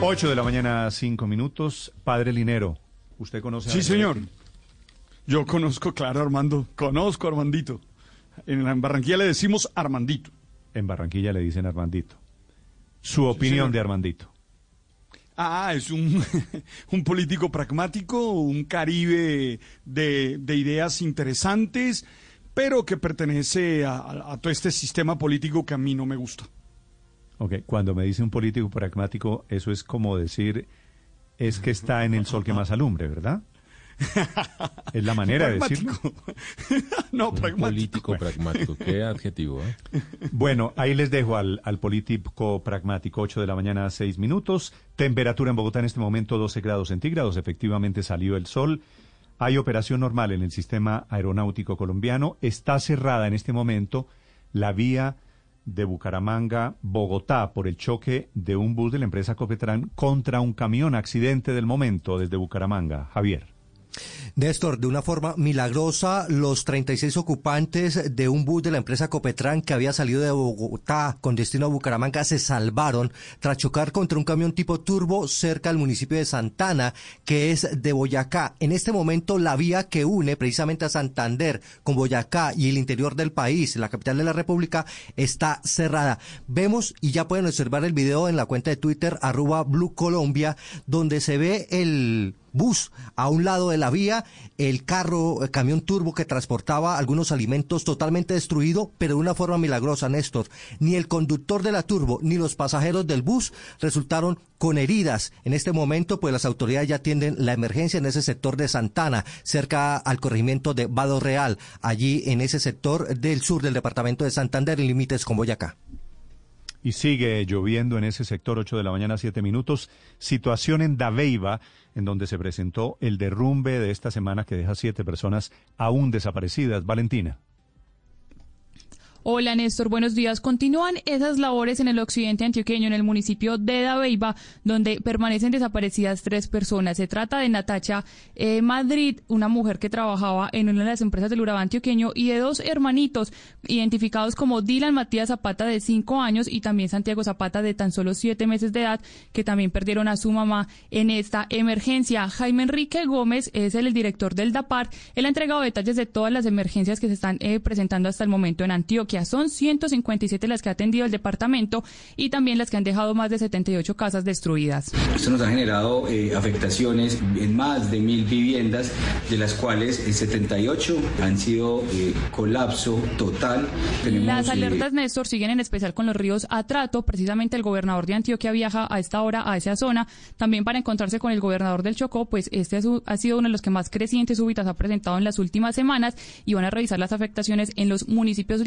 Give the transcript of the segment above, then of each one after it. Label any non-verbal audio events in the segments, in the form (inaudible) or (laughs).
8 de la mañana, 5 minutos. Padre Linero, ¿usted conoce a Sí, señor. Yo conozco, claro, Armando. Conozco a Armandito. En la- en Barranquilla le decimos Armandito. En Barranquilla le dicen Armandito. Su opinión de Armandito. Ah, es un, (laughs) un político pragmático, un caribe de, de ideas interesantes, pero que pertenece a, a- a todo este sistema político que a mí no me gusta. Ok, cuando me dice un político pragmático, eso es como decir, es que está en el sol que más alumbre, ¿verdad? Es la manera de decirlo. (laughs) No, pragmático. Político pragmático, qué adjetivo, ¿eh? Bueno, ahí les dejo al, al político pragmático, 8 de la mañana, 6 minutos. Temperatura en Bogotá en este momento 12 grados centígrados. Efectivamente salió el sol. Hay operación normal en el sistema aeronáutico colombiano. Está cerrada en este momento la vía de Bucaramanga, Bogotá, por el choque de un bus de la empresa Copetran contra un camión. Accidente del momento desde Bucaramanga. Javier. Néstor, de una forma milagrosa, los 36 ocupantes de un bus de la empresa Copetran que había salido de Bogotá con destino a Bucaramanga se salvaron tras chocar contra un camión tipo turbo cerca del municipio de Santana, que es de Boyacá. En este momento, la vía que une precisamente a Santander con Boyacá y el interior del país, la capital de la República, está cerrada. Vemos y ya pueden observar el video en la cuenta de Twitter, arroba Blue Colombia, donde se ve el bus a un lado de la vía, el carro, el camión turbo que transportaba algunos alimentos totalmente destruido, pero de una forma milagrosa, Néstor. Ni el conductor de la turbo ni los pasajeros del bus resultaron con heridas. En este momento, pues las autoridades ya atienden la emergencia en ese sector de Santana, cerca al corregimiento de Vado Real, allí en ese sector del sur del departamento de Santander, en límites con Boyacá. Y sigue lloviendo en ese sector, 8 de la mañana, 7 minutos. Situación en Dabeiba, en donde se presentó el derrumbe de esta semana que deja siete personas aún desaparecidas. Valentina. Hola Néstor, buenos días. Continúan esas labores en el occidente antioqueño, en el municipio de Dabeiba, donde permanecen desaparecidas tres personas. Se trata de Natacha eh, Madrid, una mujer que trabajaba en una de las empresas del Urabá antioqueño, y de dos hermanitos identificados como Dylan Matías Zapata de cinco años y también Santiago Zapata de tan solo siete meses de edad, que también perdieron a su mamá en esta emergencia. Jaime Enrique Gómez es el, director del DAPAR. Él ha entregado detalles de todas las emergencias que se están eh, presentando hasta el momento en Antioquia. Son 157 las que ha atendido el departamento y también las que han dejado más de 78 casas destruidas. Esto nos ha generado eh, afectaciones en más de mil viviendas, de las cuales eh, 78 han sido eh, colapso total. Tenemos, Las eh, alertas, Néstor, siguen en especial con los ríos Atrato. Precisamente el gobernador de Antioquia viaja a esta hora a esa zona, también para encontrarse con el gobernador del Chocó, pues este ha sido uno de los que más crecientes súbitas ha presentado en las últimas semanas y van a revisar las afectaciones en los municipios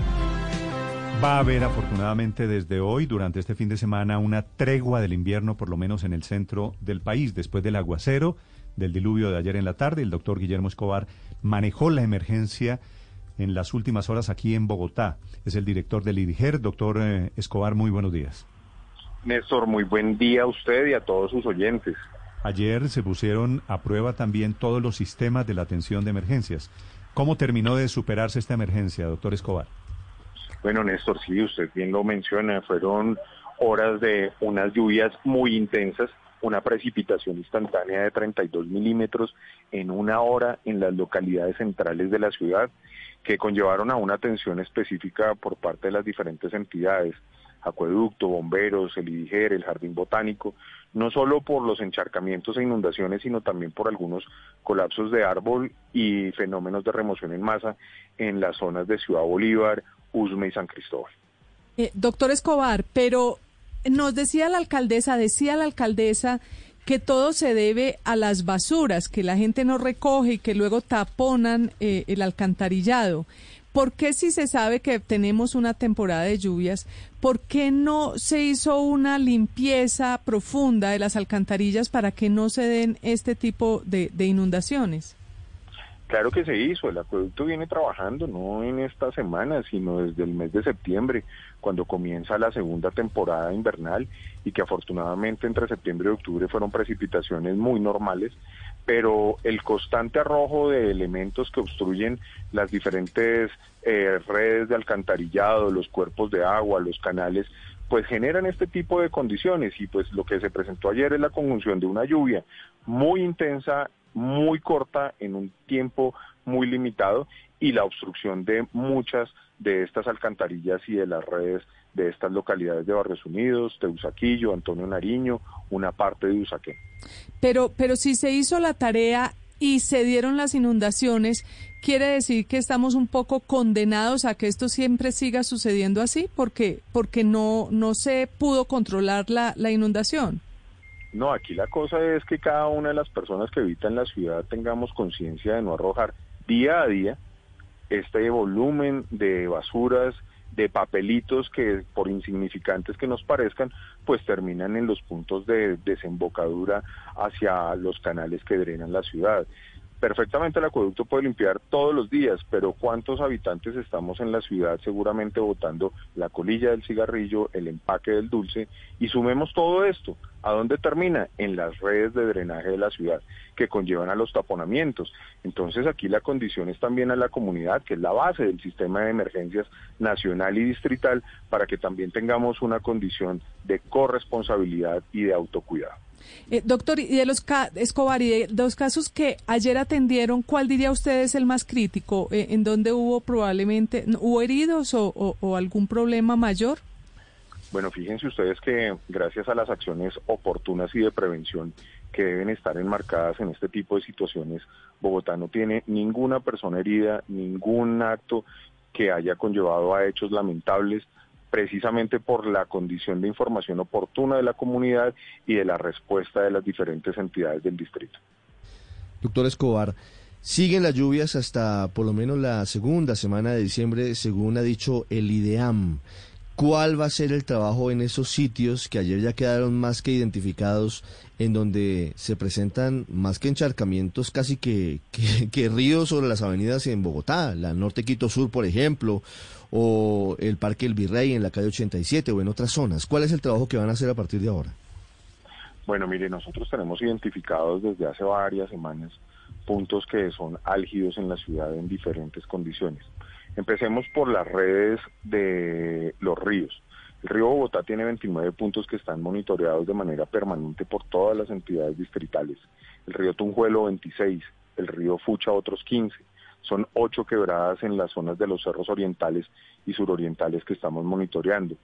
Va a haber afortunadamente desde hoy, durante este fin de semana, una tregua del invierno, por lo menos en el centro del país, después del aguacero, del diluvio de ayer en la tarde. El doctor Guillermo Escobar manejó la emergencia en las últimas horas aquí en Bogotá. Es el director del IDIGER. Doctor eh, Escobar, muy buenos días. Néstor, muy buen día a usted y a todos sus oyentes. Ayer se pusieron a prueba también todos los sistemas de la atención de emergencias. ¿Cómo terminó de superarse esta emergencia, doctor Escobar? Bueno, Néstor, sí, usted bien lo menciona, fueron horas de unas lluvias muy intensas, una precipitación instantánea de 32 milímetros en una hora en las localidades centrales de la ciudad, que conllevaron a una atención específica por parte de las diferentes entidades, acueducto, bomberos, el IDIGER, el Jardín Botánico, no solo por los encharcamientos e inundaciones, sino también por algunos colapsos de árbol y fenómenos de remoción en masa en las zonas de Ciudad Bolívar, Usme y San Cristóbal. Eh, doctor Escobar, pero nos decía la alcaldesa, decía la alcaldesa que todo se debe a las basuras, que la gente no recoge y que luego taponan eh, el alcantarillado. ¿Por qué si se sabe que tenemos una temporada de lluvias, por qué no se hizo una limpieza profunda de las alcantarillas para que no se den este tipo de, de inundaciones? Claro que se hizo, el acueducto viene trabajando no en esta semana, sino desde el mes de septiembre, cuando comienza la segunda temporada invernal y que afortunadamente entre septiembre y octubre fueron precipitaciones muy normales, pero el constante arrojo de elementos que obstruyen las diferentes eh, redes de alcantarillado, los cuerpos de agua, los canales, pues generan este tipo de condiciones y pues lo que se presentó ayer es la conjunción de una lluvia muy intensa muy corta en un tiempo muy limitado y la obstrucción de muchas de estas alcantarillas y de las redes de estas localidades de Barrios Unidos, Teusaquillo, Antonio Nariño, una parte de Usaquén. Pero, pero si se hizo la tarea y se dieron las inundaciones, ¿quiere decir que estamos un poco condenados a que esto siempre siga sucediendo así? Porque, porque no, no se pudo controlar la, la inundación. No, aquí la cosa es que cada una de las personas que habitan la ciudad tengamos conciencia de no arrojar día a día este volumen de basuras, de papelitos que por insignificantes que nos parezcan, pues terminan en los puntos de desembocadura hacia los canales que drenan la ciudad. Perfectamente el acueducto puede limpiar todos los días, pero ¿cuántos habitantes estamos en la ciudad seguramente botando la colilla del cigarrillo, el empaque del dulce? Y sumemos todo esto. ¿A dónde termina? En las redes de drenaje de la ciudad que conllevan a los taponamientos. Entonces aquí la condición es también a la comunidad, que es la base del sistema de emergencias nacional y distrital, para que también tengamos una condición de corresponsabilidad y de autocuidado. Eh, doctor, y de los Escobar, y de los casos que ayer atendieron, ¿cuál diría usted es el más crítico? Eh, ¿En donde hubo probablemente, hubo heridos o, o algún problema mayor? Bueno, fíjense ustedes que gracias a las acciones oportunas y de prevención que deben estar enmarcadas en este tipo de situaciones, Bogotá no tiene ninguna persona herida, ningún acto que haya conllevado a hechos lamentables precisamente por la condición de información oportuna de la comunidad y de la respuesta de las diferentes entidades del distrito. Doctor Escobar, siguen las lluvias hasta por lo menos la segunda semana de diciembre, según ha dicho el IDEAM. ¿Cuál va a ser el trabajo en esos sitios que ayer ya quedaron más que identificados, en donde se presentan más que encharcamientos, casi que, ríos sobre las avenidas en Bogotá, la Norte Quito Sur, por ejemplo, o el Parque El Virrey en la calle 87 o en otras zonas? ¿Cuál es el trabajo que van a hacer a partir de ahora? Bueno, mire, nosotros tenemos identificados desde hace varias semanas puntos que son álgidos en la ciudad en diferentes condiciones. Empecemos por las redes de los ríos. El río Bogotá tiene 29 puntos que están monitoreados de manera permanente por todas las entidades distritales. El río Tunjuelo 26, el río Fucha otros 15, son ocho quebradas en las zonas de los cerros orientales y surorientales que estamos monitoreando.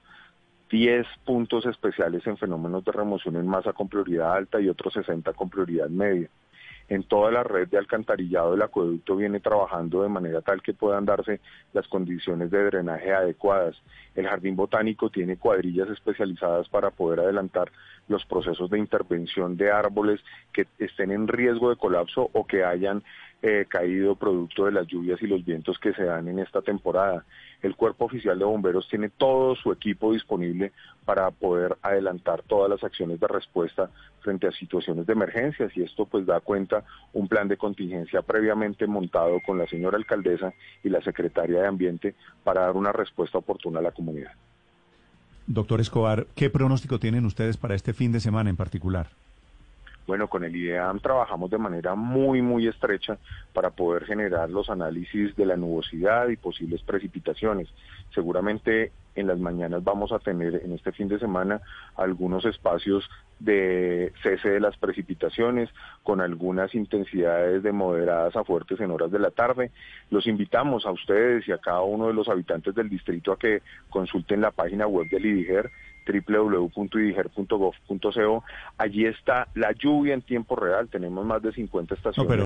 Diez puntos especiales en fenómenos de remoción en masa con prioridad alta y otros 60 con prioridad media. En toda la red de alcantarillado del acueducto viene trabajando de manera tal que puedan darse las condiciones de drenaje adecuadas. El jardín botánico tiene cuadrillas especializadas para poder adelantar los procesos de intervención de árboles que estén en riesgo de colapso o que hayan eh, caído producto de las lluvias y los vientos que se dan en esta temporada. El Cuerpo Oficial de Bomberos tiene todo su equipo disponible para poder adelantar todas las acciones de respuesta frente a situaciones de emergencias y esto pues da cuenta un plan de contingencia previamente montado con la señora alcaldesa y la secretaria de Ambiente para dar una respuesta oportuna a la comunidad. Doctor Escobar, ¿qué pronóstico tienen ustedes para este fin de semana en particular? Bueno, con el IDEAM trabajamos de manera muy, muy estrecha para poder generar los análisis de la nubosidad y posibles precipitaciones. Seguramente en las mañanas vamos a tener en este fin de semana algunos espacios de cese de las precipitaciones con algunas intensidades de moderadas a fuertes en horas de la tarde. Los invitamos a ustedes y a cada uno de los habitantes del distrito a que consulten la página web del IDIGER www.idiger.gov.co. Allí está la lluvia en tiempo real. Tenemos más de 50 estaciones.